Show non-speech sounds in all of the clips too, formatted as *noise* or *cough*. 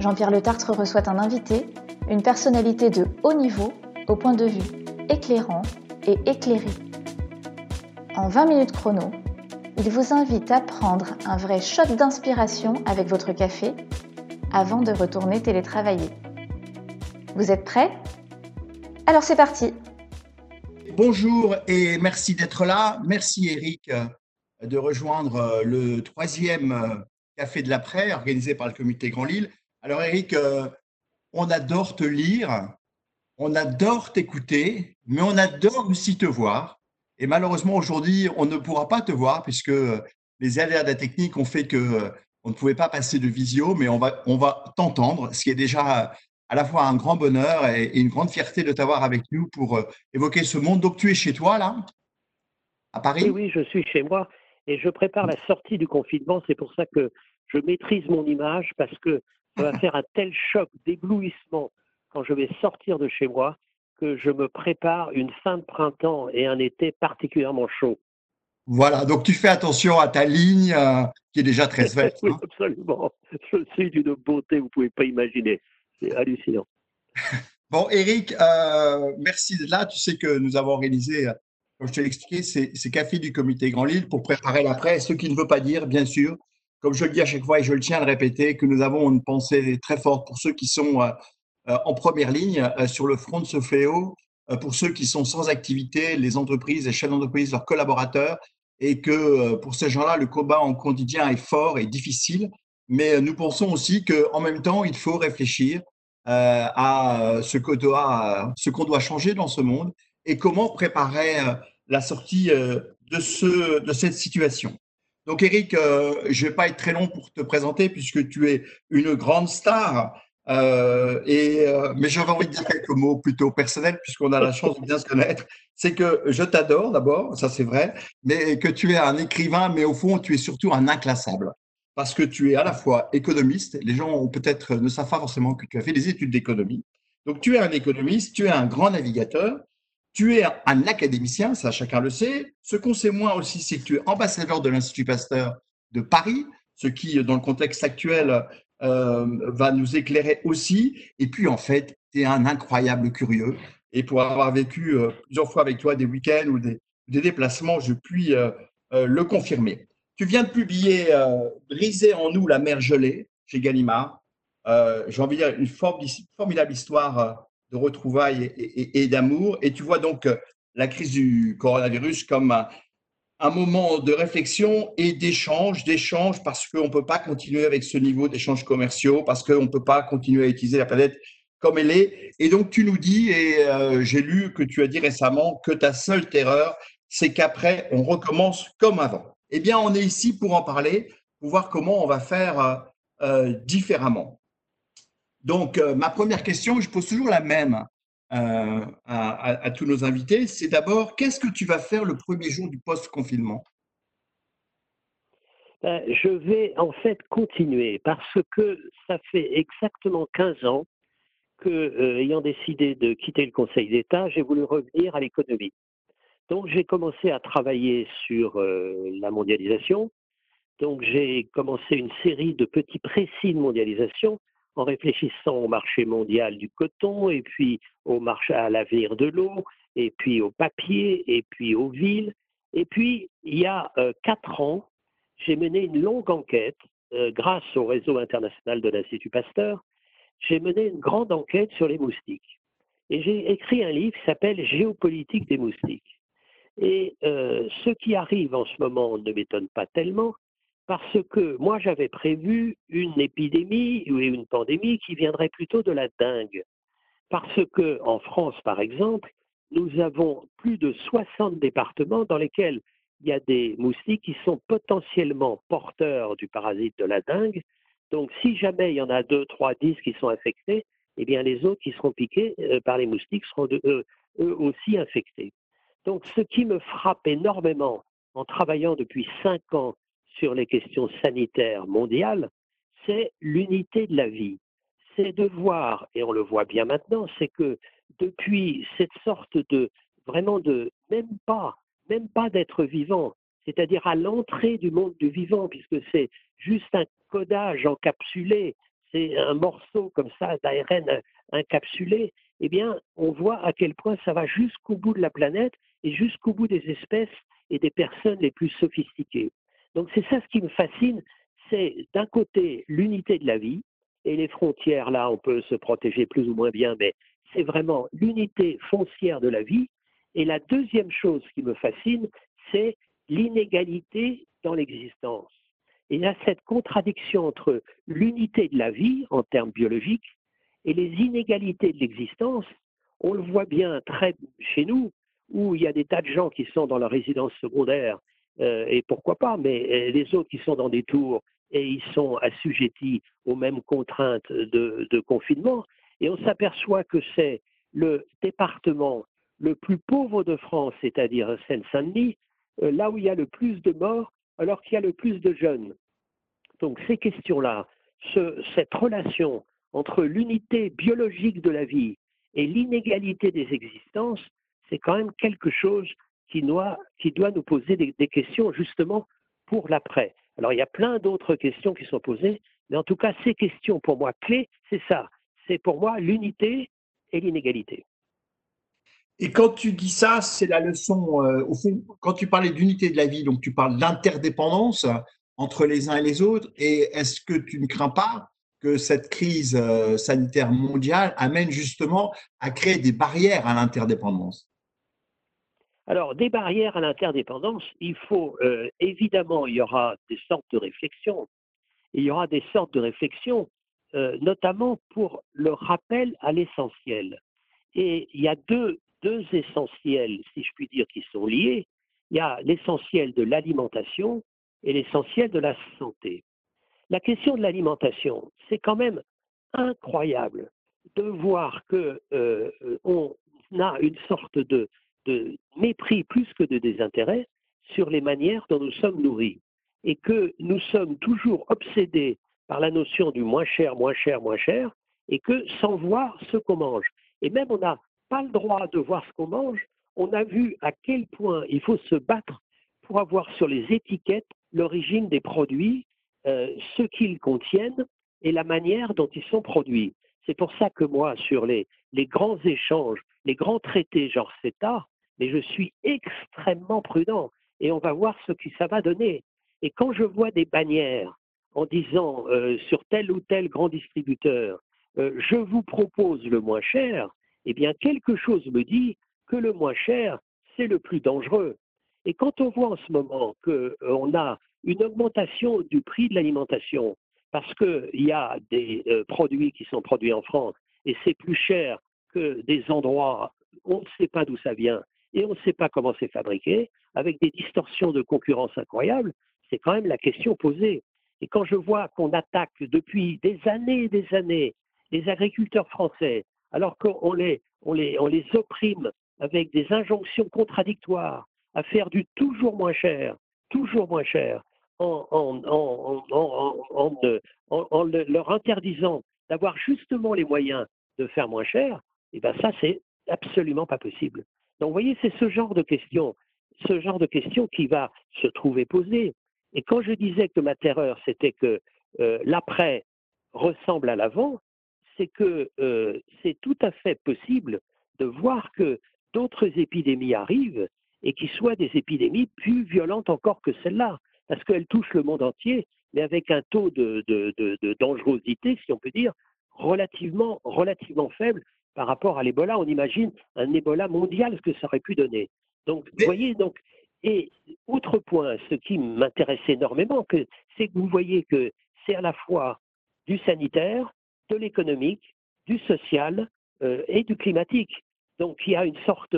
Jean-Pierre Le Tartre reçoit un invité, une personnalité de haut niveau, au point de vue éclairant et éclairé. En 20 minutes chrono, il vous invite à prendre un vrai shot d'inspiration avec votre café avant de retourner télétravailler. Vous êtes prêts? Alors c'est parti Bonjour et merci d'être là. Merci Eric de rejoindre le troisième café de l'après organisé par le comité Grand Lille. Alors Eric, on adore te lire, on adore t'écouter, mais on adore aussi te voir. Et malheureusement, aujourd'hui, on ne pourra pas te voir puisque les aléas de la technique ont fait que on ne pouvait pas passer de visio, mais on va, on va t'entendre, ce qui est déjà à la fois un grand bonheur et, une grande fierté de t'avoir avec nous pour euh, évoquer ce monde. Donc, tu es chez toi, là, à Paris? Oui, oui, je suis chez moi et je prépare la sortie du confinement. C'est pour ça que je maîtrise mon image parce que va faire un tel choc d'éblouissement quand je vais sortir de chez moi que je me prépare une fin de printemps et un été particulièrement chaud. Voilà, donc tu fais attention à ta ligne euh, qui est déjà très *laughs* verte. oui, hein. absolument. Je suis d'une beauté, vous ne pouvez pas imaginer. C'est hallucinant. *laughs* bon, Eric, euh, merci de là. Tu sais que nous avons organisé, euh, comme je te l'ai expliqué, ces, ces, cafés du comité Grand Lille pour préparer l'après. Ce qui ne veut pas dire, bien sûr, comme je le dis à chaque fois et je le tiens à le répéter, que nous avons une pensée très forte pour ceux qui sont euh, en première ligne euh, sur le front de ce fléau euh, pour ceux qui sont sans activité, les entreprises, les chefs d'entreprise, leurs collaborateurs, et que pour ces gens-là, le combat en quotidien est fort et difficile. Mais nous pensons aussi qu'en même temps, il faut réfléchir à ce qu'on doit, ce qu'on doit changer dans ce monde et comment préparer la sortie de, ce, de cette situation. Donc, Eric, je ne vais pas être très long pour te présenter puisque tu es une grande star euh, et, euh, mais j'avais envie de dire quelques mots plutôt personnels, puisqu'on a la chance de bien se connaître. C'est que je t'adore d'abord, ça c'est vrai, mais que tu es un écrivain, mais au fond, tu es surtout un inclassable. Parce que tu es à la fois économiste, les gens peut-être ne savent pas forcément que tu as fait des études d'économie. Donc tu es un économiste, tu es un grand navigateur, tu es un académicien, ça chacun le sait. Ce qu'on sait moins aussi, c'est que tu es ambassadeur de l'Institut Pasteur de Paris, ce qui, dans le contexte actuel, euh, va nous éclairer aussi. Et puis, en fait, tu es un incroyable curieux. Et pour avoir vécu euh, plusieurs fois avec toi des week-ends ou des, déplacements, je puis euh, le confirmer. Tu viens de publier Briser en nous la mer gelée chez Gallimard. J'ai envie de dire une formidable histoire de retrouvailles et, d'amour. Et tu vois donc la crise du coronavirus comme un, moment de réflexion et d'échange, d'échange parce qu'on ne peut pas continuer avec ce niveau d'échanges commerciaux, parce qu'on ne peut pas continuer à utiliser la planète comme elle est. Et donc tu nous dis, et euh, j'ai lu que tu as dit récemment, que ta seule terreur, c'est qu'après, on recommence comme avant. Eh bien, on est ici pour en parler, pour voir comment on va faire euh, euh différemment. Donc, euh, ma première question, je pose toujours la même. Euh, à, tous nos invités, c'est d'abord qu'est-ce que tu vas faire le premier jour du post-confinement? Ben, Je vais en fait continuer parce que ça fait exactement 15 ans que, euh, ayant décidé de quitter le Conseil d'État, j'ai voulu revenir à l'économie. Donc j'ai commencé à travailler sur la mondialisation. Donc j'ai commencé une série de petits précis de mondialisation en réfléchissant au marché mondial du coton, et puis au marché à l'avenir de l'eau, et puis au papier, et puis aux villes. Et puis, il y a euh, quatre ans, j'ai mené une longue enquête euh, grâce au réseau international de l'Institut Pasteur. J'ai mené une grande enquête sur les moustiques. Et j'ai écrit un livre qui s'appelle Géopolitique des moustiques. Et euh, ce qui arrive en ce moment ne m'étonne pas tellement, parce que moi j'avais prévu une épidémie ou une pandémie qui viendrait plutôt de la dengue. Parce que en France, par exemple, nous avons plus de 60 départements dans lesquels il y a des moustiques qui sont potentiellement porteurs du parasite de la dengue, Donc, si jamais il y en a 2, 3, 10 qui sont infectés, eh bien, les autres qui seront piqués euh, par les moustiques seront eux aussi infectés. Donc, ce qui me frappe énormément en travaillant depuis cinq ans sur les questions sanitaires mondiales, c'est l'unité de la vie. C'est de voir, et on le voit bien maintenant, c'est que depuis cette sorte de vraiment de même pas, même pas d'être vivant, c'est-à-dire à, l'entrée du monde du vivant, puisque c'est juste un codage encapsulé, c'est un morceau comme ça d'ARN encapsulé, eh bien, on voit à quel point ça va jusqu'au bout de la planète et jusqu'au bout des espèces et des personnes les plus sophistiquées. Donc c'est ça ce qui me fascine, c'est d'un côté l'unité de la vie, et les frontières, là, on peut se protéger plus ou moins bien, mais c'est vraiment l'unité foncière de la vie. Et la deuxième chose qui me fascine, c'est l'inégalité dans l'existence. Et il y a cette contradiction entre l'unité de la vie en termes biologiques et les inégalités de l'existence. On le voit bien très chez nous, où il y a des tas de gens qui sont dans leur résidence secondaire, et pourquoi pas, mais euh, les autres qui sont dans des tours et ils sont assujettis aux mêmes contraintes de, confinement. Et on s'aperçoit que c'est le département le plus pauvre de France, c'est-à-dire Seine-Saint-Denis, euh, là où il y a le plus de morts, alors qu'il y a le plus de jeunes. Donc ces questions-là, cette relation entre l'unité biologique de la vie et l'inégalité des existences, c'est quand même quelque chose qui doit, nous poser des, questions justement pour l'après. Alors il y a plein d'autres questions qui sont posées, mais en tout cas ces questions pour moi clés, c'est ça. C'est pour moi l'unité et l'inégalité. Et quand tu dis ça, c'est la leçon, euh, au fond, quand tu parlais d'unité de la vie, donc tu parles d'interdépendance entre les uns et les autres, et est-ce que tu ne crains pas que cette crise euh, sanitaire mondiale amène justement à créer des barrières à l'interdépendance? Alors, des barrières à l'interdépendance, il faut euh, évidemment, il y aura des sortes de réflexions. Il y aura des sortes de réflexions, euh, notamment pour le rappel à l'essentiel. Et il y a deux, deux essentiels, si je puis dire, qui sont liés. Il y a l'essentiel de l'alimentation et l'essentiel de la santé. La question de l'alimentation, c'est quand même incroyable de voir que euh, on a une sorte de de mépris plus que de désintérêt sur les manières dont nous sommes nourris et que nous sommes toujours obsédés par la notion du moins cher, moins cher, moins cher, et que sans voir ce qu'on mange. Et même on n'a pas le droit de voir ce qu'on mange, on a vu à quel point il faut se battre pour avoir sur les étiquettes l'origine des produits, euh, ce qu'ils contiennent et la manière dont ils sont produits. C'est pour ça que moi, sur les, les grands échanges, les grands traités genre CETA, mais je suis extrêmement prudent et on va voir ce que ça va donner. Et quand je vois des bannières en disant euh, sur tel ou tel grand distributeur, euh, je vous propose le moins cher, eh bien quelque chose me dit que le moins cher, c'est le plus dangereux. Et quand on voit en ce moment qu'on euh, a une augmentation du prix de l'alimentation, parce qu'il y a des produits qui sont produits en France et c'est plus cher que des endroits, on ne sait pas d'où ça vient, et on ne sait pas comment c'est fabriqué, avec des distorsions de concurrence incroyables, c'est quand même la question posée. Et quand je vois qu'on attaque depuis des années et des années les agriculteurs français, alors qu'on les, on les, on les opprime avec des injonctions contradictoires à faire du toujours moins cher, toujours moins cher, en, en, leur interdisant d'avoir justement les moyens de faire moins cher, et eh bien ça, c'est absolument pas possible. Donc, vous voyez, c'est ce genre de question, ce genre de question qui va se trouver posée. Et quand je disais que ma terreur, c'était que euh, l'après ressemble à l'avant, c'est que euh, c'est tout à fait possible de voir que d'autres épidémies arrivent et qui soient des épidémies plus violentes encore que celle-là, parce qu'elles touchent le monde entier, mais avec un taux de, de, dangerosité, si on peut dire, relativement, relativement faible par rapport à l'Ebola. On imagine un Ebola mondial, ce que ça aurait pu donner. Donc, vous voyez, donc, et autre point, ce qui m'intéresse énormément, c'est que vous voyez que c'est à la fois du sanitaire, de l'économique, du social euh, et du climatique. Donc, il y a une sorte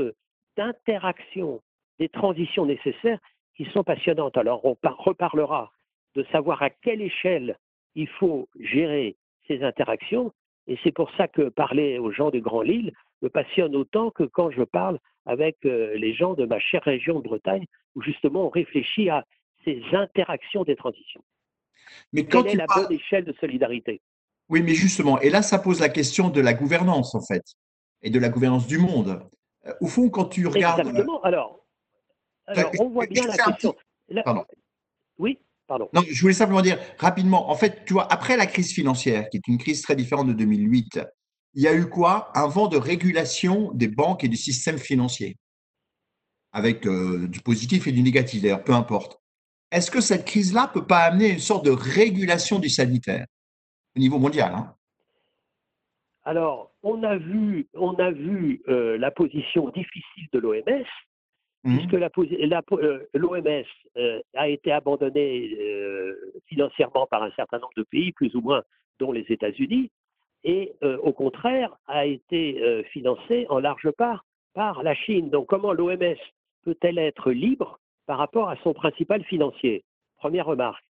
d'interaction des transitions nécessaires qui sont passionnantes. Alors, on reparlera de savoir à quelle échelle il faut gérer ces interactions. Et c'est pour ça que parler aux gens du Grand Lille me passionne autant que quand je parle avec euh, les gens de ma chère région de Bretagne, où justement on réfléchit à ces interactions des transitions. Mais quand Quelle est la bonne échelle de solidarité? Oui, mais justement, et là, ça pose la question de la gouvernance, en fait, et de la gouvernance du monde. Euh, au fond, quand tu regardes. Exactement. Alors, alors on voit bien la question. Pardon. Oui, pardon. Non, je voulais simplement dire rapidement, en fait, tu vois, après la crise financière, qui est une crise très différente de 2008, il y a eu quoi? Un vent de régulation des banques et du système financier, avec euh, du positif et du négatif d'ailleurs, peu importe. Est-ce que cette crise-là ne peut pas amener une sorte de régulation du sanitaire? Au niveau mondial hein Alors, on a vu, on a vu euh, la position difficile de l'OMS, mmh. puisque l'OMS euh, a été abandonnée financièrement par un certain nombre de pays, plus ou moins, dont les États-Unis et euh, au contraire a été euh, financée en large part par la Chine. Donc comment l'OMS peut-elle être libre par rapport à son principal financier? Première remarque.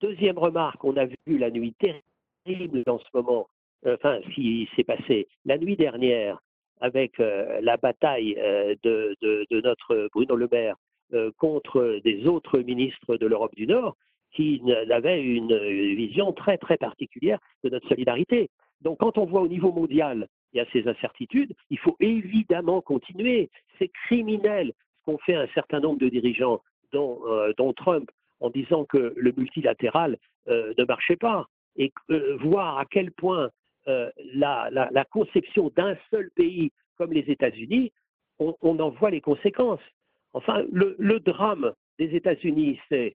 Deuxième remarque, on a vu la nuit terrible en ce moment, euh, enfin, ce qui s'est passé la nuit dernière avec la bataille de, de, notre Bruno Le Maire contre des autres ministres de l'Europe du Nord qui avaient une vision très très particulière de notre solidarité. Donc quand on voit au niveau mondial, il y a ces incertitudes, il faut évidemment continuer. C'est criminel ce qu'ont fait un certain nombre de dirigeants, dont, euh, Trump, en disant que le multilatéral euh, ne marchait pas. Et euh, voir à quel point la, conception d'un seul pays comme les États-Unis, on, en voit les conséquences. Enfin, le, le drame des États-Unis, c'est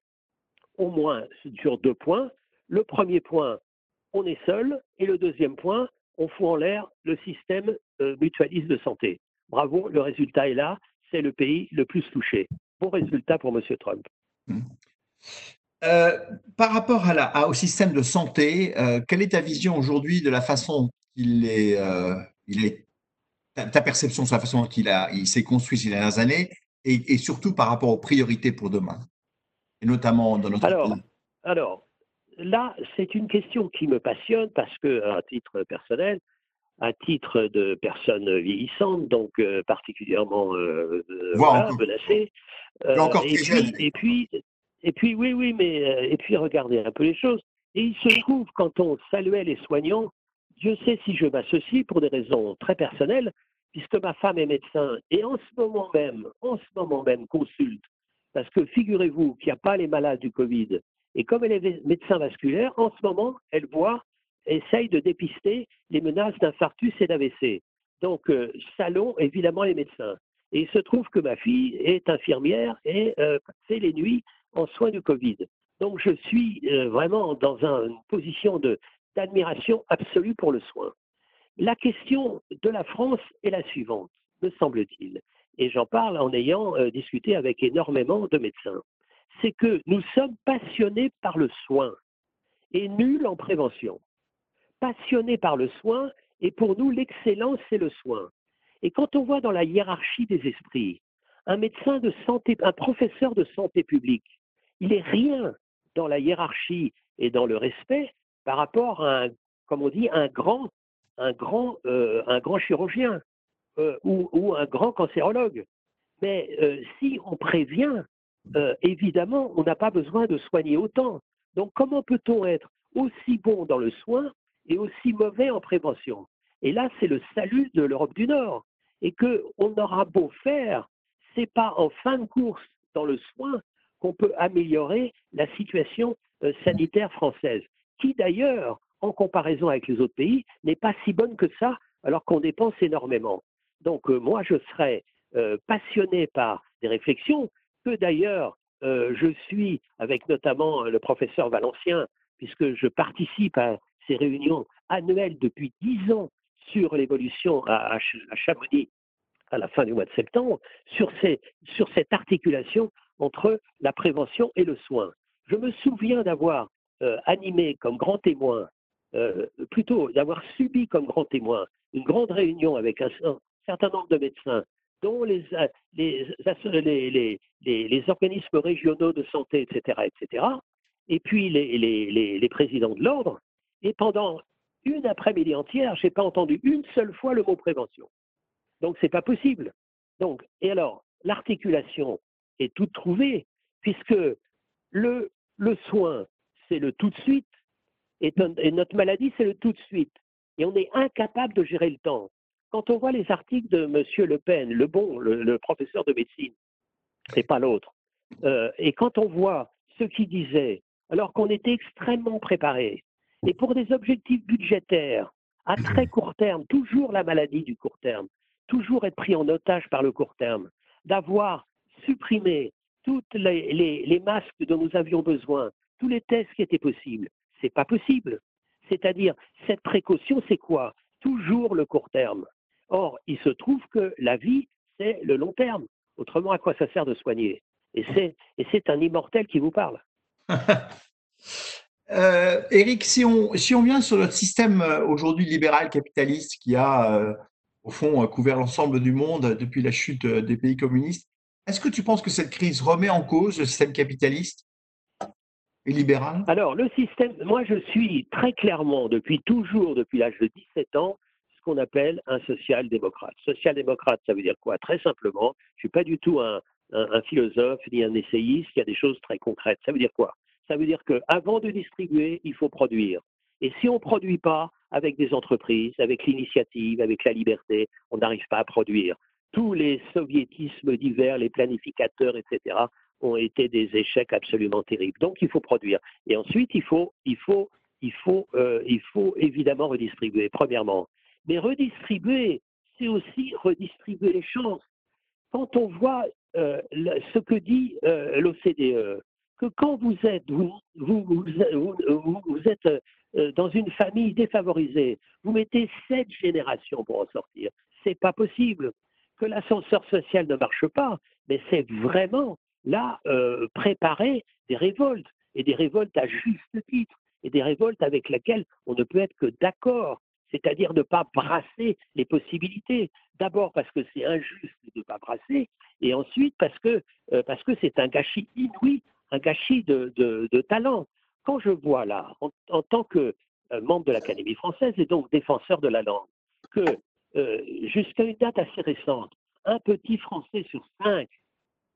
au moins sur deux points. Le premier point, on est seul. Et le deuxième point, on fout en l'air le système euh, mutualiste de santé. Bravo, le résultat est là. C'est le pays le plus touché. Bon résultat pour M. Trump. Mmh. Euh, par rapport à au système de santé, euh, quelle est ta vision aujourd'hui de la façon qu'il est, il est ta, perception sur la façon dont il, il s'est construit ces dernières années et, surtout par rapport aux priorités pour demain, et notamment dans notre alors, Alors, là, c'est une question qui me passionne parce que, à titre personnel, à titre de personne vieillissante, donc euh, particulièrement euh, euh menacée. Euh, encore et, puis, et, puis, et puis, oui, oui, mais et puis regardez un peu les choses. Et il se trouve, quand on saluait les soignants, Dieu sait si je m'associe pour des raisons très personnelles, puisque ma femme est médecin et en ce moment même, en ce moment même, consulte. Parce que figurez-vous qu'il n'y a pas les malades du Covid et comme elle est médecin vasculaire, en ce moment, elle voit, essaye de dépister les menaces d'infarctus et d'AVC. Donc, euh, salon évidemment les médecins. Et il se trouve que ma fille est infirmière et euh, fait les nuits en soins du Covid. Donc, je suis euh, vraiment dans une position d'admiration absolue pour le soin. La question de la France est la suivante, me semble-t-il. Et j'en parle en ayant discuté avec énormément de médecins c'est que nous sommes passionnés par le soin et nuls en prévention. Passionnés par le soin, et pour nous, l'excellence, c'est le soin. Et quand on voit dans la hiérarchie des esprits, un médecin de santé, un professeur de santé publique, il est rien dans la hiérarchie et dans le respect par rapport à un, comme on dit, un grand, euh, chirurgien euh, ou, un grand cancérologue. Mais euh, si on prévient évidemment, on n'a pas besoin de soigner autant. Donc, comment peut-on être aussi bon dans le soin et aussi mauvais en prévention? Et là, c'est le salut de l'Europe du Nord. Et qu'on aura beau faire, c'est pas en fin de course dans le soin qu'on peut améliorer la situation euh, sanitaire française, qui d'ailleurs, en comparaison avec les autres pays, n'est pas si bonne que ça, alors qu'on dépense énormément. Donc, euh, moi, je serais passionné par des réflexions que d'ailleurs euh, je suis avec notamment euh, le professeur Valencien, puisque je participe à ces réunions annuelles depuis dix ans sur l'évolution à, Chamonix à la fin du mois de septembre, sur cette articulation entre la prévention et le soin. Je me souviens d'avoir euh, animé comme grand témoin, plutôt d'avoir subi comme grand témoin une grande réunion avec un certain nombre de médecins dont les, les, les, les, organismes régionaux de santé, etc., etc. et puis les, présidents de l'ordre. Et pendant une après-midi entière, je n'ai pas entendu une seule fois le mot prévention. Donc, ce n'est pas possible. Donc, et alors, l'articulation est toute trouvée, puisque le, le soin, c'est le tout de suite, et, notre maladie, c'est le tout de suite. Et on est incapable de gérer le temps. Quand on voit les articles de M. Le Pen, le bon, le, professeur de médecine, et pas l'autre, euh, et quand on voit ce qu'il disait, alors qu'on était extrêmement préparé, et pour des objectifs budgétaires, à très *clears throat* court terme, toujours la maladie du court terme, toujours être pris en otage par le court terme, d'avoir supprimé tous les, masques dont nous avions besoin, tous les tests qui étaient possibles. C'est pas possible. C'est-à-dire, cette précaution, c'est quoi? Toujours le court terme. Or, il se trouve que la vie, c'est le long terme. Autrement, à quoi ça sert de soigner? Et c'est un immortel qui vous parle. *laughs* euh, Eric, si on, si on vient sur notre système euh, aujourd'hui libéral capitaliste qui a, euh, au fond, couvert l'ensemble du monde depuis la chute euh, des pays communistes, est-ce que tu penses que cette crise remet en cause le système capitaliste et libéral? Alors, le système, moi je suis très clairement, depuis toujours, depuis l'âge de 17 ans, ce qu'on appelle un social-démocrate. Social-démocrate, ça veut dire quoi? Très simplement, je ne suis pas du tout un, philosophe ni un essayiste, il y a des choses très concrètes. Ça veut dire quoi? Ça veut dire qu'avant de distribuer, il faut produire. Et si on ne produit pas avec des entreprises, avec l'initiative, avec la liberté, on n'arrive pas à produire. Tous les soviétismes divers, les planificateurs, etc., ont été des échecs absolument terribles. Donc il faut produire. Et ensuite, il faut, euh, évidemment redistribuer, premièrement. Mais redistribuer, c'est aussi redistribuer les chances. Quand on voit euh, ce que dit euh, l'OCDE, que quand vous êtes, vous, êtes dans une famille défavorisée, vous mettez sept générations pour en sortir. C'est pas possible. Que l'ascenseur social ne marche pas, mais c'est vraiment là préparer des révoltes et des révoltes à juste titre et des révoltes avec lesquelles on ne peut être que d'accord c'est-à-dire ne pas brasser les possibilités. D'abord parce que c'est injuste de ne pas brasser, et ensuite parce que euh, c'est un gâchis inouï, un gâchis de, de, talent. Quand je vois là, en, tant que euh, membre de l'Académie française et donc défenseur de la langue, que euh, jusqu'à une date assez récente, un petit Français sur cinq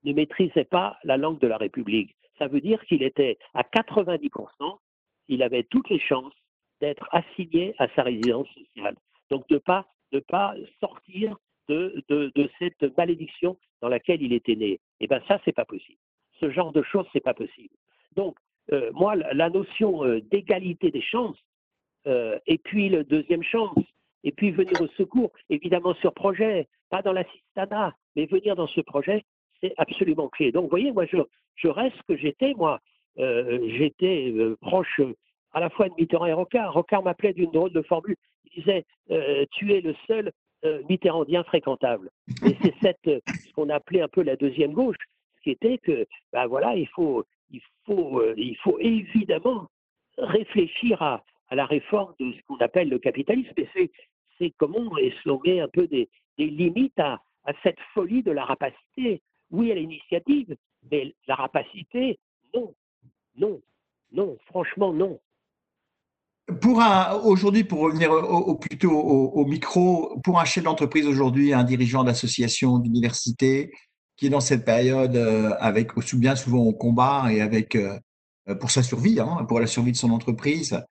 ne maîtrisait pas la langue de la République. Ça veut dire qu'il était à 90%, il avait toutes les chances d'être assigné à sa résidence sociale. Donc de ne pas, de pas sortir de, de, cette malédiction dans laquelle il était né. Eh bien ça, c'est pas possible. Ce genre de choses, c'est pas possible. Donc, euh, moi, la notion euh, d'égalité des chances, et puis le deuxième chance, et puis venir au secours, évidemment sur projet, pas dans l'assistanat, mais venir dans ce projet, c'est absolument clé. Donc, vous voyez, moi, je, reste ce que j'étais, moi. j'étais proche à la fois de Mitterrand et Rocard. Rocard m'appelait d'une drôle de formule. Il disait euh, Tu es le seul euh, Mitterrandien fréquentable. Et c'est cette, euh, ce qu'on appelait un peu la deuxième gauche, ce qui était que, ben voilà, il faut, il faut, il faut évidemment réfléchir à, à, la réforme de ce qu'on appelle le capitalisme. Et c'est, c'est comment eslonger un peu des, limites à, cette folie de la rapacité. Oui, à l'initiative, mais la rapacité, non, non, non, franchement, non. Pour un, aujourd'hui, pour revenir plutôt au, micro, pour un chef d'entreprise aujourd'hui, un dirigeant d'association, d'université, qui est dans cette période euh, avec bien souvent au combat et avec euh, pour sa survie, hein, pour la survie de son entreprise,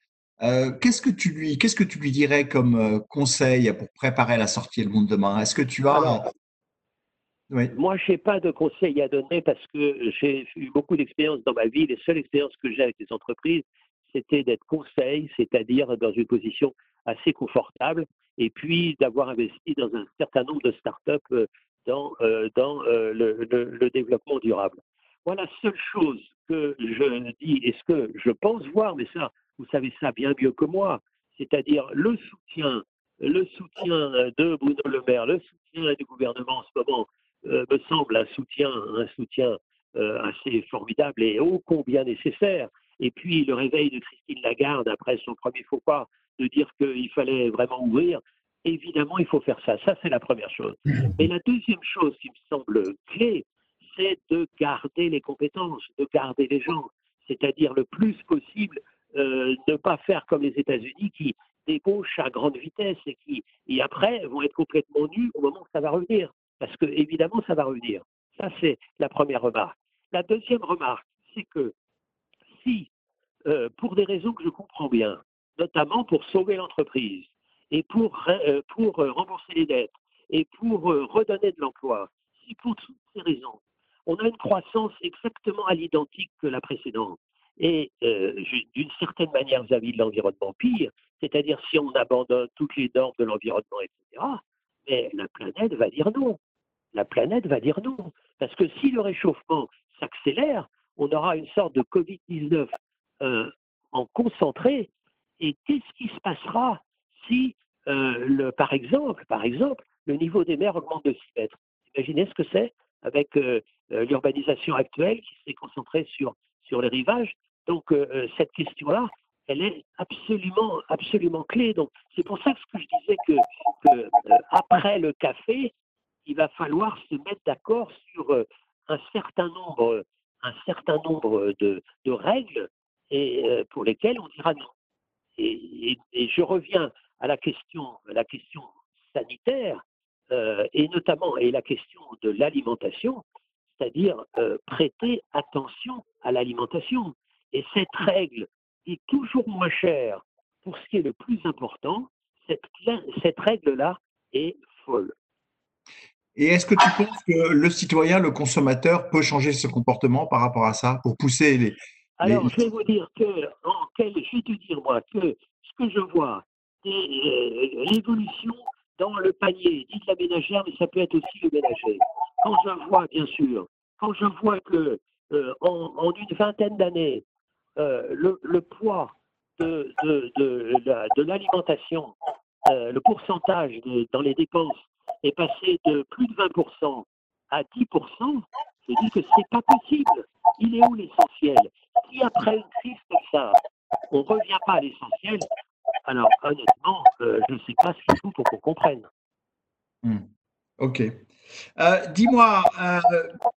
euh, qu'est-ce que tu lui, qu'est-ce que tu lui dirais comme conseil pour préparer la sortie et le monde demain? Est-ce que tu as oui. Moi, je n'ai pas de conseils à donner parce que j'ai eu beaucoup d'expériences dans ma vie. Les seules expériences que j'ai avec les entreprises, c'était d'être conseil, c'est-à-dire dans une position assez confortable, et puis d'avoir investi dans un certain nombre de startups euh, dans, euh, dans euh, le, développement durable. Voilà la seule chose que je dis et ce que je pense voir, mais ça, vous savez ça bien mieux que moi, c'est-à-dire le soutien, le soutien de Bruno Le Maire, le soutien du gouvernement en ce moment me semble un soutien, un soutien assez formidable et ô combien nécessaire. Et puis le réveil de Christine Lagarde après son premier faux pas, de dire qu'il fallait vraiment ouvrir, évidemment, il faut faire ça. Ça, c'est la première chose. Mais la deuxième chose qui me semble clé, c'est de garder les compétences, de garder les gens. c'est-à-dire le plus possible euh, ne pas faire comme les États-Unis qui débauchent à grande vitesse et qui, et après, vont être complètement nus au moment où ça va revenir. Parce que, évidemment, ça va revenir. Ça, c'est la première remarque. La deuxième remarque, c'est que si, euh, pour des raisons que je comprends bien, notamment pour sauver l'entreprise et pour, euh, pour rembourser les dettes et pour redonner de l'emploi, si pour toutes ces raisons, on a une croissance exactement à l'identique que la précédente, et euh, d'une certaine manière vis-à-vis de l'environnement pire, c'est-à-dire si on abandonne toutes les normes de l'environnement, etc., mais la planète va dire non. La planète va dire non. Parce que si le réchauffement s'accélère, on aura une sorte de Covid-19 euh, en concentré. Et qu'est-ce qui se passera si, euh, le, par, exemple, par exemple, le niveau des mers augmente de 6 mètres? Imaginez ce que c'est avec l'urbanisation actuelle qui s'est concentrée sur sur les rivages. Donc euh, euh, cette question-là, elle est absolument, absolument clé. Donc c'est pour ça que, je disais que, euh, après le café, il va falloir se mettre d'accord sur un certain nombre, un certain nombre de, règles et pour lesquelles on dira non. Et, je reviens à la question, la question sanitaire et notamment et la question de l'alimentation c'est-à-dire euh, prêter attention à l'alimentation. Et cette règle est toujours moins chère pour ce qui est le plus important. Cette, cette règle-là est folle. Et est-ce que tu penses que le citoyen, le consommateur, peut changer ce comportement par rapport à ça pour pousser les. Alors, je vais vous dire que, en quel, je vais te dire, moi, que ce que je vois, c'est euh, l'évolution dans le panier, dites la ménagère, mais ça peut être aussi le ménager. Quand je vois, bien sûr, quand je vois que euh, en, une vingtaine d'années, euh, le, poids de, l'alimentation, euh, le pourcentage dans les dépenses est passé de plus de 20% à 10%, je dis que c'est pas possible. Il est où l'essentiel? Si après une crise comme ça, on ne revient pas à l'essentiel, alors honnêtement, je ne sais pas ce qu'il faut pour qu'on comprenne. Hmm. Ok. Euh, dis-moi, euh,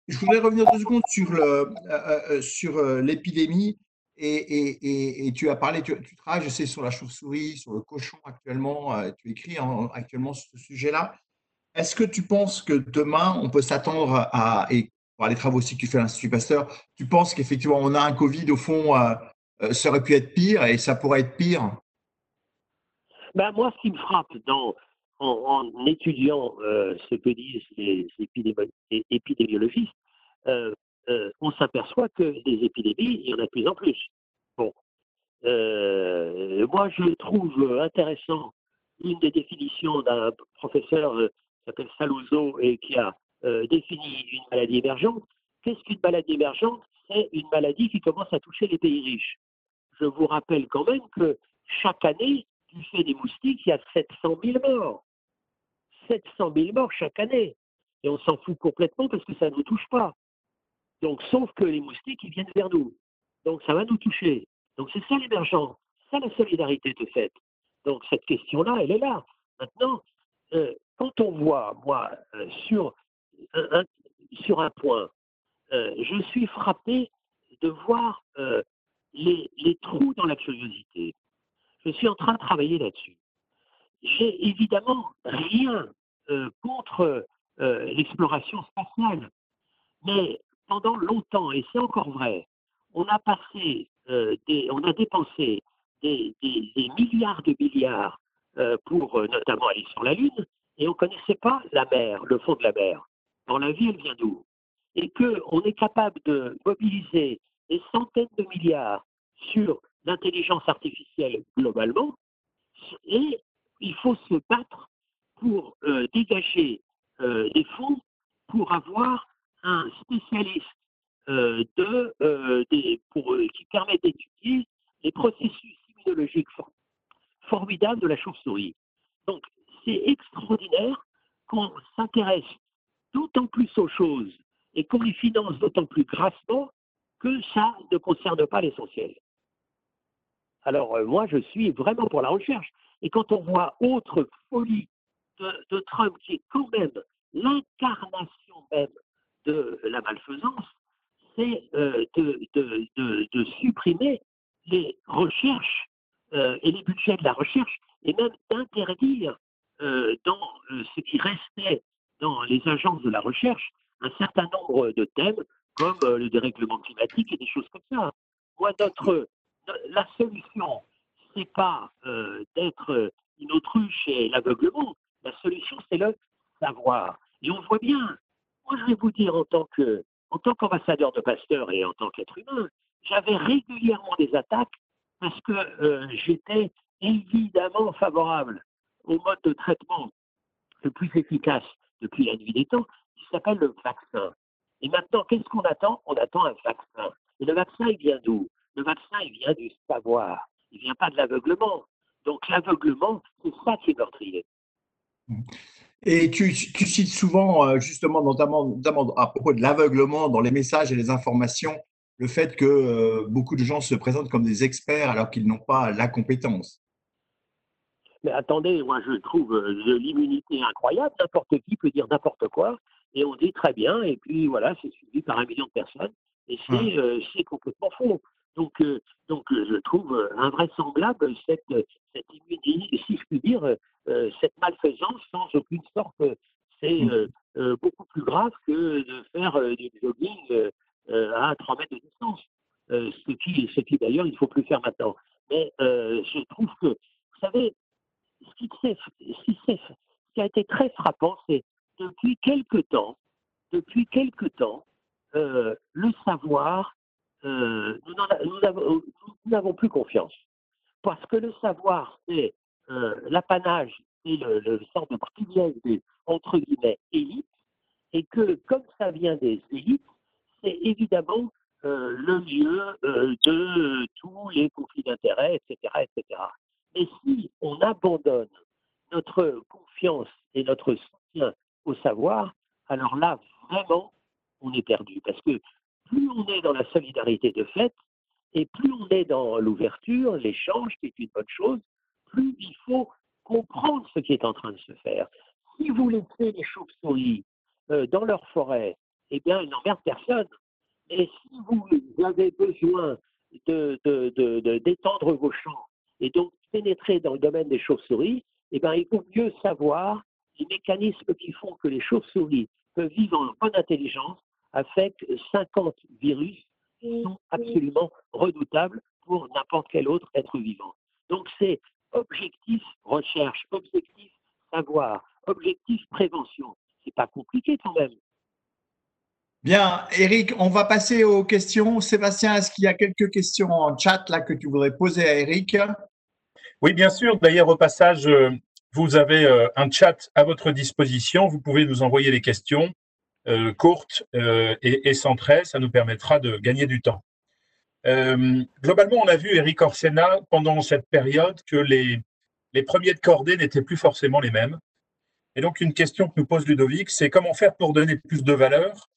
je voudrais revenir deux secondes sur, le, euh, sur l'épidémie. Et, tu as parlé, tu, travailles, je sur la chauve-souris, sur le cochon actuellement. tu écris actuellement sur ce sujet-là. Est-ce que tu penses que demain, on peut s'attendre à, et par les travaux aussi que tu fais à l'Institut Pasteur, tu penses qu'effectivement, on a un Covid, au fond, ça aurait pu être pire et ça pourrait être pire? Ben, Moi, ce qui me frappe dans, en, étudiant euh, ce que disent les épidémiologistes, euh, euh, on s'aperçoit que des épidémies, il y en a de plus en plus. Bon. moi, je trouve intéressant une des définitions d'un professeur qui s'appelle Saluzzo et qui a défini une maladie émergente. Qu'est-ce qu'une maladie émergente? C'est une maladie qui commence à toucher les pays riches. Je vous rappelle quand même que chaque année, du fait des moustiques, il y a 700 000 morts. 700 000 morts chaque année. Et on s'en fout complètement parce que ça ne nous touche pas. Donc, sauf que les moustiques, ils viennent vers nous. Donc, ça va nous toucher. Donc, c'est ça l'émergence. Ça, la solidarité de fait. Donc, cette question-là, elle est là. Maintenant, euh, quand on voit, moi, euh, sur, un, sur un point, euh, je suis frappé de voir les, les trous dans la curiosité. Je suis en train de travailler là-dessus. J'ai évidemment rien euh, contre euh, l'exploration spatiale, mais pendant longtemps, et c'est encore vrai, on a passé, euh, des, on a dépensé des, milliards de milliards pour notamment aller sur la Lune, et on ne connaissait pas la mer, le fond de la mer. Dans la vie, elle vient d'où? Et qu'on est capable de mobiliser des centaines de milliards sur l'intelligence artificielle globalement, et il faut se battre pour euh, dégager euh, des fonds pour avoir un spécialiste euh, qui permet d'étudier les processus immunologiques formidables de la chauve-souris. Donc, c'est extraordinaire qu'on s'intéresse d'autant plus aux choses et qu'on les finance d'autant plus grassement que ça ne concerne pas l'essentiel. Alors, moi, je suis vraiment pour la recherche. Et quand on voit autre folie de, Trump, qui est quand même l'incarnation même de la malfaisance, c'est de, supprimer les recherches et les budgets de la recherche, et même d'interdire dans ce qui restait dans les agences de la recherche un certain nombre de thèmes comme le dérèglement climatique et des choses comme ça. La solution, c'est pas d'être une autruche et l'aveuglement. La solution, c'est le savoir. Et on voit bien. Moi, je vais vous dire, en tant que, tant qu'ambassadeur de Pasteur et en tant qu'être humain, j'avais régulièrement des attaques parce que euh, j'étais évidemment favorable au mode de traitement le plus efficace depuis la nuit des temps, qui s'appelle le vaccin. Et maintenant, qu'est-ce qu'on attend? On attend un vaccin. Et le vaccin, il vient d'où? Le vaccin, il vient du savoir. Il ne vient pas de l'aveuglement. Donc l'aveuglement, c'est ça qui est meurtrier. Et tu, cites souvent, euh, justement, notamment, à propos de l'aveuglement dans les messages et les informations, le fait que euh, beaucoup de gens se présentent comme des experts alors qu'ils n'ont pas la compétence. Mais attendez, moi je trouve euh, de l'immunité incroyable. N'importe qui peut dire n'importe quoi et on dit très bien, et puis voilà, c'est suivi par un million de personnes. Et c'est complètement faux. Donc, euh, donc euh, je trouve euh, invraisemblable cette, cette immunité, si je puis dire, cette malfaisance sans aucune sorte. C'est mmh. beaucoup plus grave que de faire du jogging à 3 mètres de distance. ce qui, ce qui d'ailleurs, il ne faut plus faire maintenant. Mais je trouve que, vous savez, ce qui, ce qui a été très frappant, c'est depuis quelque temps, depuis quelque temps, le savoir euh, nous n'avons plus confiance. Parce que le savoir, c'est euh, l'apanage et le, le sort de privilège des, entre guillemets, élites, et que comme ça vient des élites, c'est évidemment euh, le lieu de tous les conflits d'intérêts, etc., etc. Mais si on abandonne notre confiance et notre soutien au savoir, alors là, vraiment, on est perdu. Parce que plus on est dans la solidarité de fait, et plus on est dans l'ouverture, l'échange, qui est une bonne chose, plus il faut comprendre ce qui est en train de se faire. Si vous laissez les chauves-souris euh, dans leur forêt, eh bien, ils n'emmerdent personne. Et si vous avez besoin de, d'étendre vos champs et donc pénétrer dans le domaine des chauves-souris, eh bien, il vaut mieux savoir les mécanismes qui font que les chauves-souris peuvent vivre en bonne intelligence avec 50 virus qui sont absolument redoutables pour n'importe quel autre être vivant. Donc c'est objectif recherche, objectif savoir, objectif prévention. C'est pas compliqué quand même. Bien, Eric, on va passer aux questions. Sébastien, est-ce qu'il y a quelques questions en chat là que tu voudrais poser à Eric Oui, bien sûr. D'ailleurs, au passage, euh, vous avez euh, un chat à votre disposition. Vous pouvez nous envoyer les questions. Euh, courte euh, et, et, centrée, ça nous permettra de gagner du temps. Euh, globalement, on a vu, Eric Orsena, pendant cette période, que les, les premiers de cordée n'étaient plus forcément les mêmes. Et donc, une question que nous pose Ludovic, c'est comment faire pour donner plus de valeur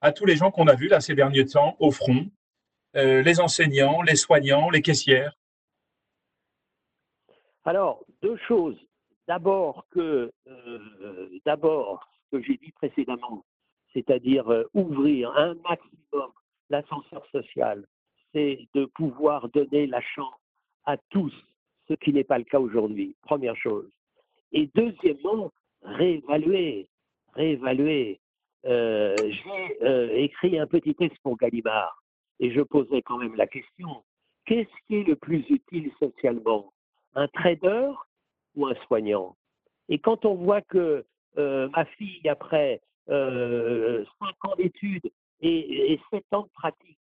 à tous les gens qu'on a vus là ces derniers temps au front, les enseignants, les soignants, les caissières? Alors, deux choses. D'abord que, d'abord, que j'ai dit précédemment, c'est-à-dire euh, ouvrir un maximum l'ascenseur social, c'est de pouvoir donner la chance à tous, ce qui n'est pas le cas aujourd'hui, première chose. Et deuxièmement, réévaluer, réévaluer. Euh, j'ai euh, écrit un petit texte pour Gallimard et je posais quand même la question, qu'est-ce qui est le plus utile socialement Un trader ou un soignant? Et quand on voit que ma fille, après euh, 5 ans d'études et, et, 7 ans de pratique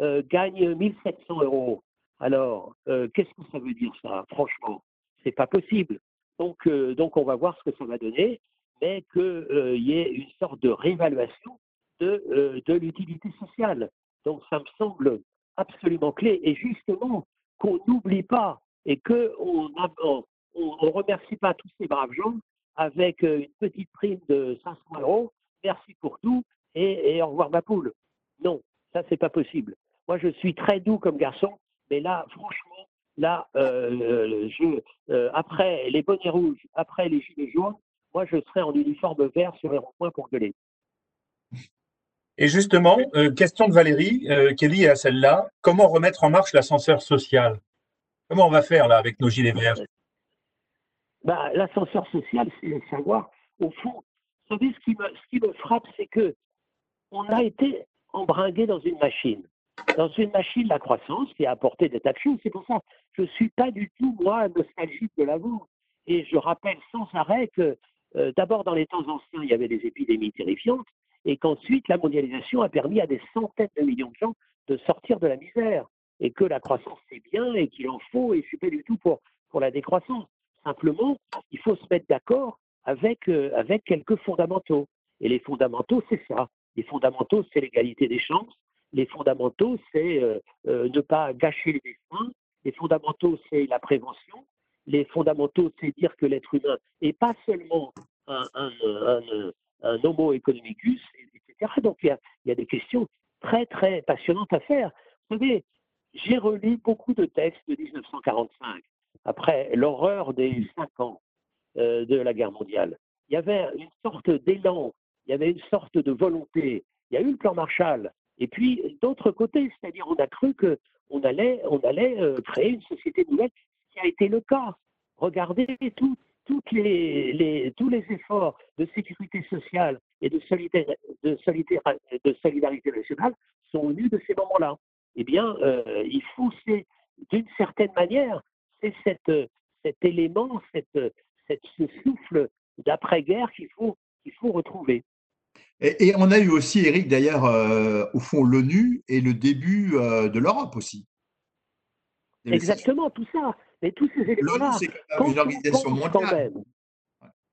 euh, gagne 1700 euros. Alors, euh, qu'est-ce que ça veut dire ça Franchement, c'est pas possible. Donc, euh, donc, on va voir ce que ça va donner, mais qu'il euh, y ait une sorte de réévaluation de, de l'utilité sociale. Donc, ça me semble absolument clé. Et justement, qu'on n'oublie pas et qu'on on, on remercie pas tous ces braves gens avec euh, une petite prime de 500 euros, merci pour tout et, au revoir ma poule. Non, ça c'est pas possible. Moi je suis très doux comme garçon, mais là franchement, là euh, je, euh, après les bonnets rouges, après les gilets jaunes, moi je serai en uniforme vert sur les ronds-points pour gueuler. Et justement, euh, question de Valérie, euh, qui est liée à celle-là. Comment remettre en marche l'ascenseur social? Comment on va faire là avec nos gilets verts? Bah, L'ascenseur social, c'est savoir, au fond, vous savez, ce qui me, ce qui me frappe, c'est que on a été embringué dans une machine. Dans une machine la croissance qui a apporté des tas de choses. C'est pour ça que je ne suis pas du tout, moi, nostalgique de l'avant. Et je rappelle sans arrêt que, euh, d'abord, dans les temps anciens, il y avait des épidémies terrifiantes et qu'ensuite la mondialisation a permis à des centaines de millions de gens de sortir de la misère et que la croissance c'est bien et qu'il en faut et je suis pas du tout pour, pour la décroissance. Simplement, il faut se mettre d'accord avec, euh, avec quelques fondamentaux. Et les fondamentaux, c'est ça. Les fondamentaux, c'est l'égalité des chances. Les fondamentaux, c'est euh, euh, ne pas gâcher les destins. Les fondamentaux, c'est la prévention. Les fondamentaux, c'est dire que l'être humain n'est pas seulement un, homo economicus, etc. Donc il y, a, des questions très, très passionnantes à faire. Vous savez, j'ai relu beaucoup de textes de 1945, après l'horreur des cinq ans euh, de la guerre mondiale. Il y avait une sorte d'élan, il y avait une sorte de volonté. Il y a eu le plan Marshall. Et puis, d'autre côté, c'est-à-dire on a cru qu'on allait, euh, créer une société nouvelle, ce qui a été le cas. Regardez tous les efforts de sécurité sociale et de solidarité, de de solidarité nationale sont venus de ces moments-là. Eh bien, euh, il faut, d'une certaine manière, c'est cette, cet élément, cette, cette, ce souffle d'après-guerre qu'il faut, qu'il faut retrouver. Et, on a eu aussi, Eric, d'ailleurs, euh, au fond, l'ONU et le début euh, de l'Europe aussi. Exactement, tout ça. Mais tous ces éléments-là, c'est une organisation mondiale.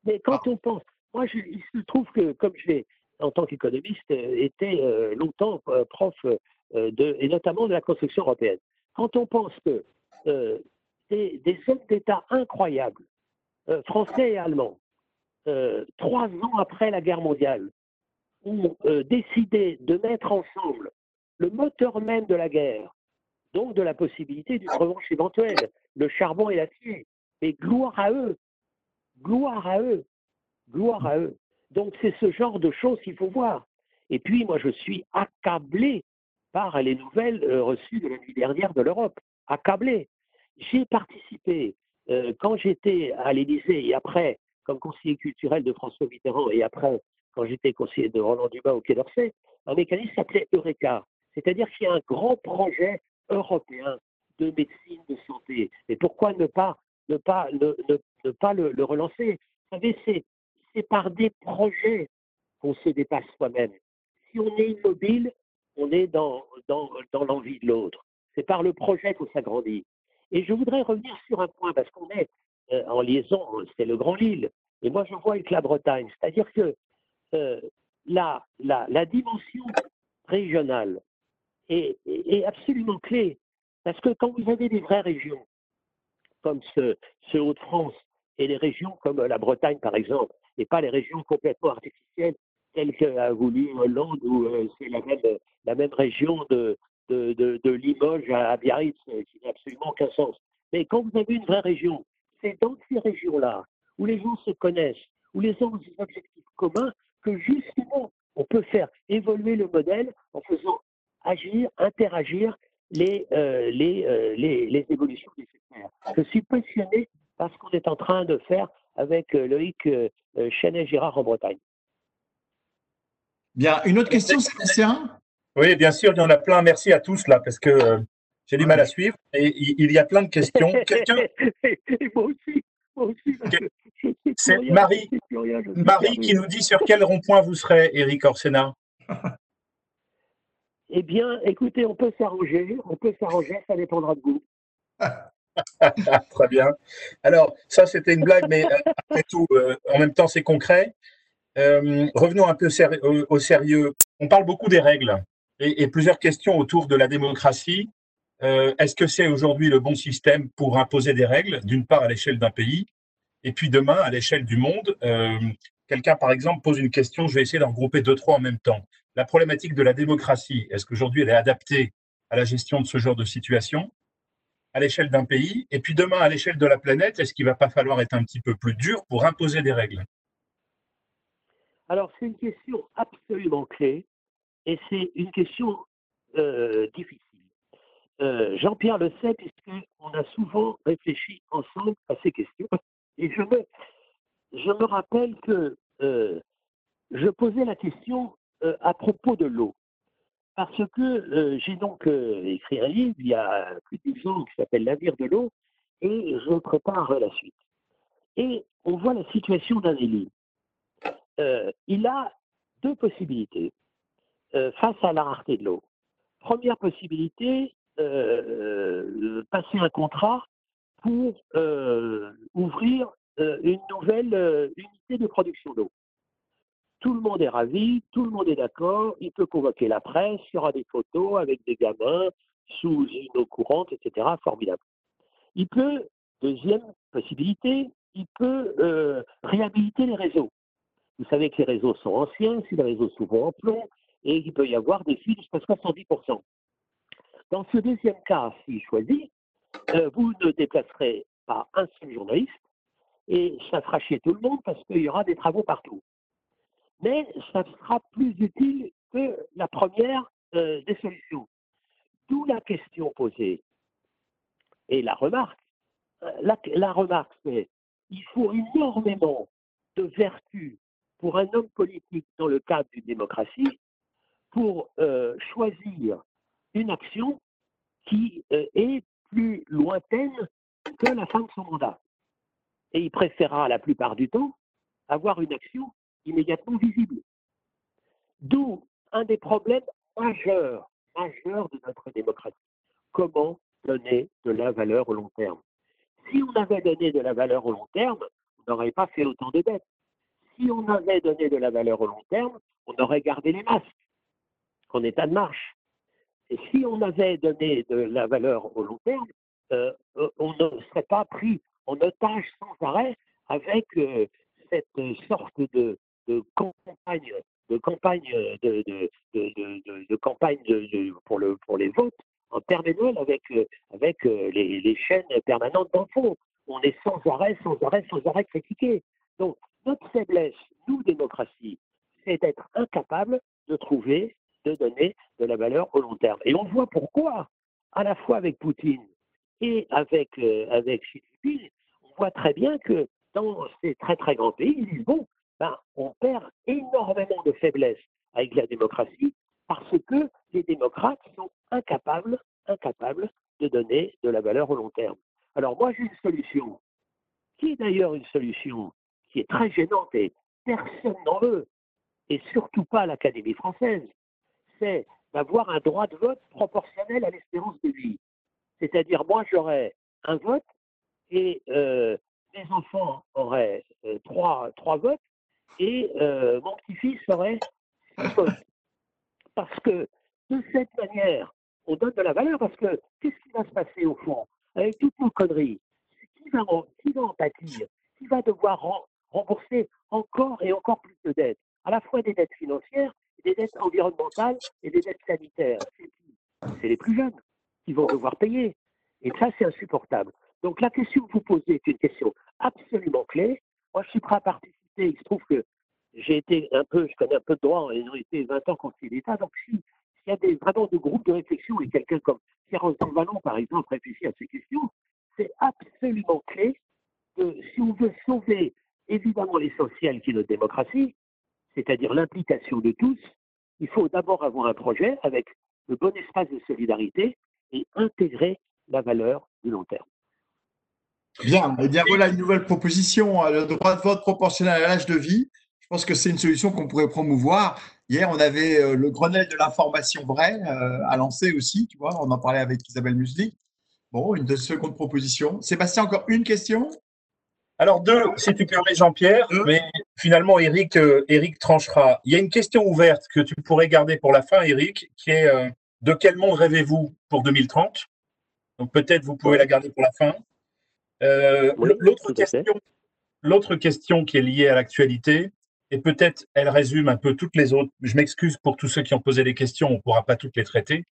mais quand ah. on pense, moi, il se trouve que, comme j'ai, en tant qu'économiste, euh, été euh, longtemps euh, prof de, et notamment de la construction européenne. Quand on pense que des, des, hommes d'État incroyables, français et allemands, trois ans après la guerre mondiale, ont décidé de mettre ensemble le moteur même de la guerre, donc de la possibilité d'une revanche éventuelle, le charbon et l'acier. Mais gloire à eux, gloire à eux, gloire à eux. Donc c'est ce genre de choses qu'il faut voir. Et puis moi je suis accablé par les nouvelles euh, reçues de la nuit dernière de l'Europe, accablé. J'ai participé euh, quand j'étais à l'Élysée et après comme conseiller culturel de François Mitterrand et après quand j'étais conseiller de Roland Dumas au Quai d'Orsay, un mécanisme s'appelait Eureka. C'est-à-dire qu'il y a un grand projet européen de médecine de santé. Et pourquoi ne pas, ne pas, ne, pas le, relancer? Vous savez, c'est, c'est par des projets qu'on se dépasse soi-même. Si on est immobile, on est dans, dans, dans l'envie de l'autre. C'est par le projet qu'on s'agrandit. Et je voudrais revenir sur un point, parce qu'on est euh, en liaison, c'est le Grand Lille. Et moi, je vois avec la Bretagne. C'est-à-dire que euh, la, la, la, dimension régionale est, absolument clé. Parce que quand vous avez des vraies régions, comme ce, ce Hauts-de-France, et les régions comme la Bretagne, par exemple, et pas les régions complètement artificielles telles qu'a voulu Hollande, où euh, c'est la même, la même région de, de, Limoges à Biarritz, qui n'a absolument aucun sens. Mais quand vous avez une vraie région, c'est dans ces régions-là, où les gens se connaissent, où les gens ont des objectifs communs, que justement, on peut faire évoluer le modèle en faisant agir, interagir les, euh, euh, les, les, évolutions nécessaires. Je suis passionné par ce qu'on est en train de faire avec euh, Loïc Chenet-Girard en Bretagne. Bien, une autre question, Sébastien Oui, bien sûr, il y en a plein. Merci à tous là, parce que j'ai du mal à suivre et il y a plein de questions. *laughs* moi aussi. Moi aussi C'est Marie, Marie qui nous dit sur quel rond-point vous serez, Eric Orsena. *laughs* Eh bien, écoutez, on peut s'arranger, on peut s'arranger, ça dépendra de vous. *laughs* Très bien. Alors, ça, c'était une blague, mais euh, après tout, euh, en même temps, c'est concret. Euh, revenons un peu au, sérieux. On parle beaucoup des règles et, plusieurs questions autour de la démocratie. Est-ce que c'est aujourd'hui le bon système pour imposer des règles, d'une part à l'échelle d'un pays, et puis demain à l'échelle du monde? Quelqu'un, par exemple, pose une question, je vais essayer d'en regrouper deux, trois en même temps la problématique de la démocratie, est-ce qu'aujourd'hui elle est adaptée à la gestion de ce genre de situation à l'échelle d'un pays? Et puis demain, à l'échelle de la planète, est-ce qu'il ne va pas falloir être un petit peu plus dur pour imposer des règles? Alors, c'est une question absolument clé. Et c'est une question difficile. Jean-Pierre le sait, puisqu'on a souvent réfléchi ensemble à ces questions. *laughs* Et je me, je me rappelle que je posais la question à propos de l'eau. Parce que j'ai donc écrit un livre il y a plus de 10 ans qui s'appelle L'avenir de l'eau et je prépare la suite. Et on voit la situation d'un élu. il a deux possibilités face à la rareté de l'eau. Première possibilité, passer un contrat pour ouvrir une nouvelle unité de production d'eau. Tout le monde est ravi, tout le monde est d'accord, il peut convoquer la presse, il y aura des photos avec des gamins sous une eau courante, etc. Formidable. Il peut, deuxième possibilité, il peut euh, réhabiliter les réseaux. Vous savez que les réseaux sont anciens, si les réseaux sont souvent en plomb, et il peut y avoir des fuites jusqu'à 70%. Dans ce deuxième cas, s'il choisit, euh, vous ne déplacerez pas un seul journaliste, et ça fera chier tout le monde parce qu'il y aura des travaux partout mais ça sera plus utile que la première euh, des solutions. D'où la question posée. Et la remarque, euh, la, remarque, c'est il faut énormément de vertu pour un homme politique dans le cadre d'une démocratie pour euh, choisir une action qui est plus lointaine que la fin de son mandat. Et il préférera la plupart du temps avoir une action immédiatement visible. D'où un des problèmes majeurs, majeurs de notre démocratie. Comment donner de la valeur au long terme? Si on avait donné de la valeur au long terme, on n'aurait pas fait autant de dettes. Si on avait donné de la valeur au long terme, on aurait gardé les masques en état de marche. Et si on avait donné de la valeur au long terme, euh, on ne serait pas pris en otage sans arrêt avec euh, cette sorte de, campagne de campagne de, campagne pour, le, pour les votes en permanence avec, avec les, les chaînes permanentes d'infos. On est sans arrêt, sans arrêt, sans arrêt critiqué. Donc, notre faiblesse, nous, démocratie, c'est d'être incapable de trouver, de donner de la valeur au long terme. Et on voit pourquoi, à la fois avec Poutine et avec, euh, avec on voit très bien que dans ces très très grands pays, ils disent bon, ben, on perd énormément de faiblesse avec la démocratie parce que les démocrates sont incapables, incapables de donner de la valeur au long terme. Alors moi j'ai une solution, qui est d'ailleurs une solution qui est très gênante et personne n'en veut, et surtout pas l'Académie française, c'est d'avoir un droit de vote proportionnel à l'espérance de vie. C'est-à-dire moi j'aurais un vote et euh, mes enfants auraient euh, trois, trois votes et euh, mon petit-fils serait *laughs* Parce que de cette manière, on donne de la valeur parce que qu'est-ce qui va se passer au fond? Avec toutes nos conneries, qui va, qui va en pâtir? Qui va devoir rembourser encore et encore plus de dettes? À la fois des dettes financières, des dettes environnementales et des dettes sanitaires. C'est les plus jeunes qui vont devoir payer. Et ça, c'est insupportable. Donc la question que vous posez est une question absolument clé. Moi, je suis prêt à participer il se trouve que j'ai été un peu, je connais un peu de droit, j'ai été 20 ans conseiller d'État, donc s'il y a vraiment des groupes de réflexion et quelqu'un comme Pierre Vallon, par exemple, réfléchit à ces questions, c'est absolument clé que si on veut sauver évidemment l'essentiel qui est notre démocratie, c'est-à-dire l'implication de tous, il faut d'abord avoir un projet avec le bon espace de solidarité et intégrer la valeur du long terme. Bien, eh bien voilà une nouvelle proposition, euh, le droit de vote proportionnel à l'âge de vie. Je pense que c'est une solution qu'on pourrait promouvoir. Hier, on avait euh, le Grenelle de l'information vraie euh, à lancer aussi, tu vois, on en parlait avec Isabelle Musli. Bon, une seconde proposition. Sébastien, encore une question? Alors deux, si tu permets Jean-Pierre, mais finalement Eric, Eric tranchera. Il y a une question ouverte que tu pourrais garder pour la fin, Eric, qui est de quel monde rêvez-vous pour 2030 Donc peut-être vous pouvez la garder pour la fin. Euh, l'autre question, l'autre question qui est liée à l'actualité, et peut-être elle résume un peu toutes les autres. Je m'excuse pour tous ceux qui ont posé des questions, on ne pourra pas toutes les traiter.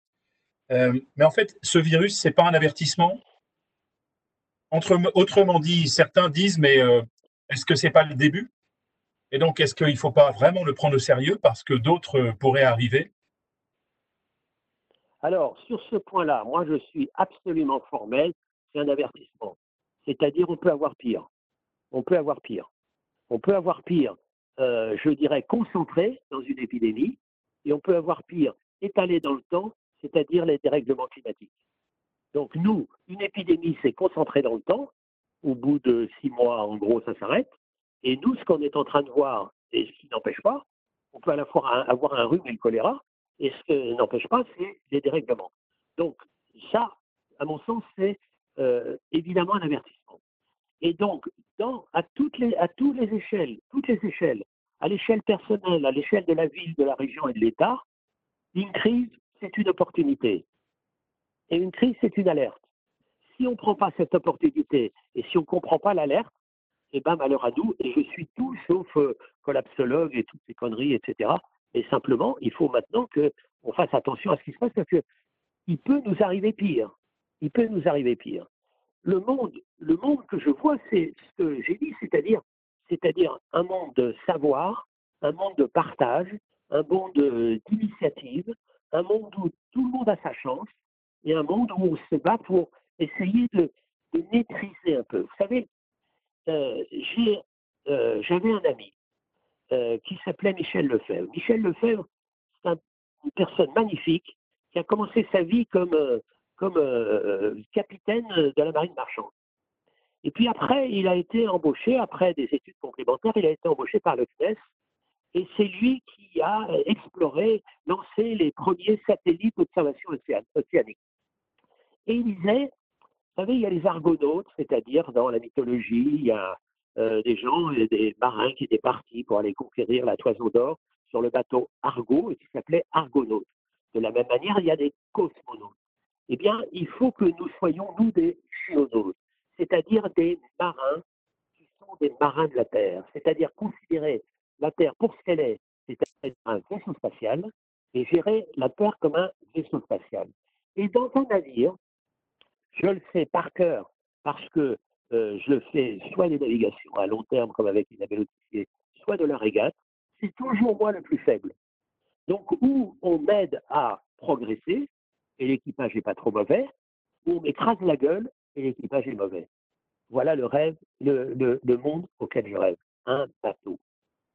Euh, mais en fait, ce virus, c'est pas un avertissement? Autrement dit, certains disent, mais euh, est-ce que c'est pas le début? Et donc, est-ce qu'il ne faut pas vraiment le prendre au sérieux parce que d'autres pourraient arriver? Alors, sur ce point-là, moi, je suis absolument formel. C'est un avertissement. C'est-à-dire, on peut avoir pire. On peut avoir pire. On peut avoir pire, euh, je dirais, concentré dans une épidémie, et on peut avoir pire, étalé dans le temps, c'est-à-dire les dérèglements climatiques. Donc, nous, une épidémie, c'est concentré dans le temps. Au bout de six mois, en gros, ça s'arrête. Et nous, ce qu'on est en train de voir, et ce qui n'empêche pas, on peut à la fois avoir un rhume et le choléra, et ce qui n'empêche pas, c'est les dérèglements. Donc, ça, à mon sens, c'est euh, évidemment un avertissement. Et donc, dans, à, toutes les, à les échelles, toutes les échelles, à l'échelle personnelle, à l'échelle de la ville, de la région et de l'État, une crise, c'est une opportunité. Et une crise, c'est une alerte. Si on ne prend pas cette opportunité et si on ne comprend pas l'alerte, eh ben malheur à nous, et je suis tout sauf euh, collapsologue et toutes ces conneries, etc. Et simplement, il faut maintenant qu'on fasse attention à ce qui se passe parce qu'il peut nous arriver pire. Il peut nous arriver pire. Le monde, le monde que je vois, c'est ce que j'ai dit, c'est-à-dire, c'est-à-dire un monde de savoir, un monde de partage, un monde d'initiative, un monde où tout le monde a sa chance et un monde où on se bat pour essayer de, maîtriser un peu. Vous savez, euh, euh, j'avais un ami euh, qui s'appelait Michel Lefebvre. Michel Lefebvre, c'est une personne magnifique qui a commencé sa vie comme, capitaine de la marine marchande. Et puis après, il a été embauché, après des études complémentaires, il a été embauché par le CNES. Et c'est lui qui a exploré, lancé les premiers satellites d'observation océanique. Et il disait, vous savez, il y a les argonautes, c'est-à-dire dans la mythologie, il y a euh, des gens, des marins qui étaient partis pour aller conquérir la toison d'or sur le bateau Argo et qui s'appelait Argonautes. De la même manière, il y a des cosmonautes. Eh bien, il faut que nous soyons, nous, des chionautes, c'est-à-dire des marins qui sont des marins de la Terre, c'est-à-dire considérer la Terre pour ce qu'elle est, c'est-à-dire un vaisseau spatial, et gérer la Terre comme un vaisseau spatial. Et dans un navire, je le sais par cœur, parce que euh, je fais soit des navigations à long terme, comme avec une officier, soit de la régate, c'est toujours moi le plus faible. Donc, où on m'aide à progresser, et l'équipage n'est pas trop mauvais, ou on m'écrase la gueule, et l'équipage est mauvais. Voilà le rêve, le, monde auquel je rêve. Un bateau.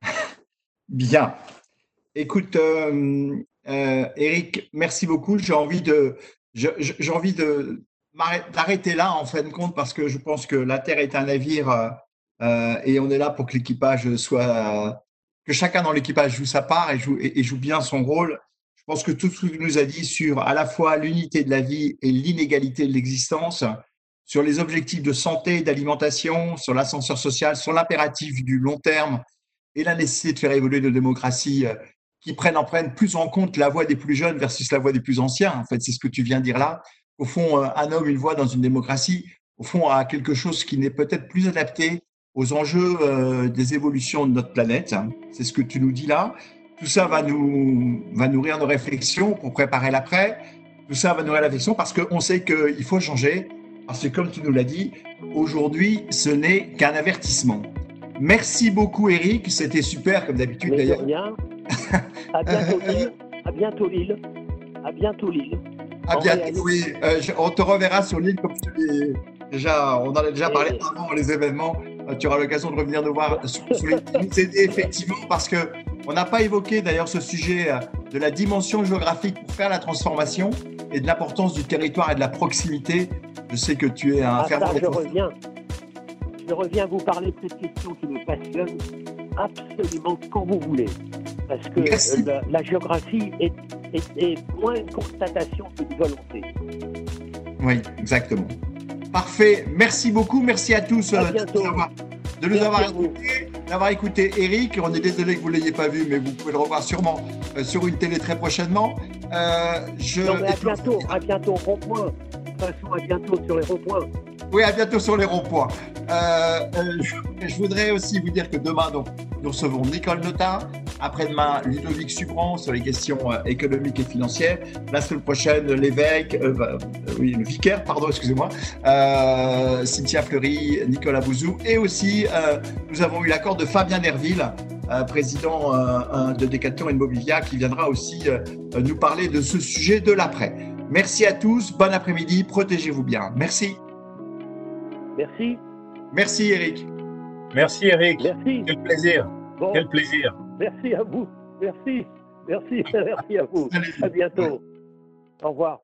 *laughs* Bien. Écoute, euh, euh, Eric, merci beaucoup. J'ai envie de, d'arrêter là en fin de compte parce que je pense que la Terre est un navire euh, euh, et on est là pour que l'équipage soit que chacun dans l'équipage joue sa part et joue, et, joue bien son rôle. Je pense que tout ce tu nous a dit sur à la fois l'unité de la vie et l'inégalité de l'existence, sur les objectifs de santé, d'alimentation, sur l'ascenseur social, sur l'impératif du long terme et la nécessité de faire évoluer nos démocraties euh, qui prennent en prennent plus en compte la voix des plus jeunes versus la voix des plus anciens. En fait, c'est ce que tu viens de dire là au fond, euh, un homme, une voix dans une démocratie, au fond, a quelque chose qui n'est peut-être plus adapté aux enjeux euh, des évolutions de notre planète. C'est ce que tu nous dis là. Tout ça va nous va nourrir nos réflexions pour préparer l'après. Tout ça va nourrir la réflexion parce qu'on sait qu'il faut changer. Parce que comme tu nous l'as dit, aujourd'hui, ce n'est qu'un avertissement. Merci beaucoup, Eric. C'était super, comme d'habitude d'ailleurs. *laughs* À bientôt, Lille. À bientôt, Lille. À bientôt, Lille. Ah bien, oui, euh, on te reverra sur l'île comme tu l'es déjà, on en a déjà parlé avant les événements. Euh, tu auras l'occasion de revenir nous voir sur, les nous aider effectivement parce que on n'a pas évoqué d'ailleurs ce sujet euh, de la dimension géographique pour faire la transformation et de l'importance du territoire et de la proximité. Je sais que tu es un ah, fervent. Je reviens. Je reviens vous parler de cette question qui me passionne absolument quand vous voulez. Parce que la, géographie est, moins une constatation qu'une volonté. Oui, exactement. Parfait. Merci beaucoup. Merci à tous euh, de nous avoir, écoutés, d'avoir écouté Eric. On est désolé que vous ne l'ayez pas vu, mais vous pouvez le revoir sûrement euh, sur une télé très prochainement. Euh, je... Non, mais à bientôt, à bientôt, rond-point. De toute façon, à bientôt sur les ronds-points. Oui, à bientôt sur les ronds-points. je, voudrais aussi vous dire que demain, donc, nous recevons Nicole Notin, après-demain, Ludovic Subran sur les questions euh, économiques et financières. La semaine prochaine, l'évêque, euh, euh, oui, le vicaire, pardon, excusez-moi, Cynthia Fleury, Nicolas Bouzou. Et aussi, nous avons eu l'accord de Fabien Nerville, président de Decathlon Immobilia, qui viendra aussi nous parler de ce sujet de l'après. Merci à tous. Bon après-midi. Protégez-vous bien. Merci. Merci. Merci Eric. Merci Eric. Merci. Quel plaisir. Bon, Quel plaisir. Merci à vous. Merci. Merci. *laughs* Merci à vous. À bientôt. Au revoir.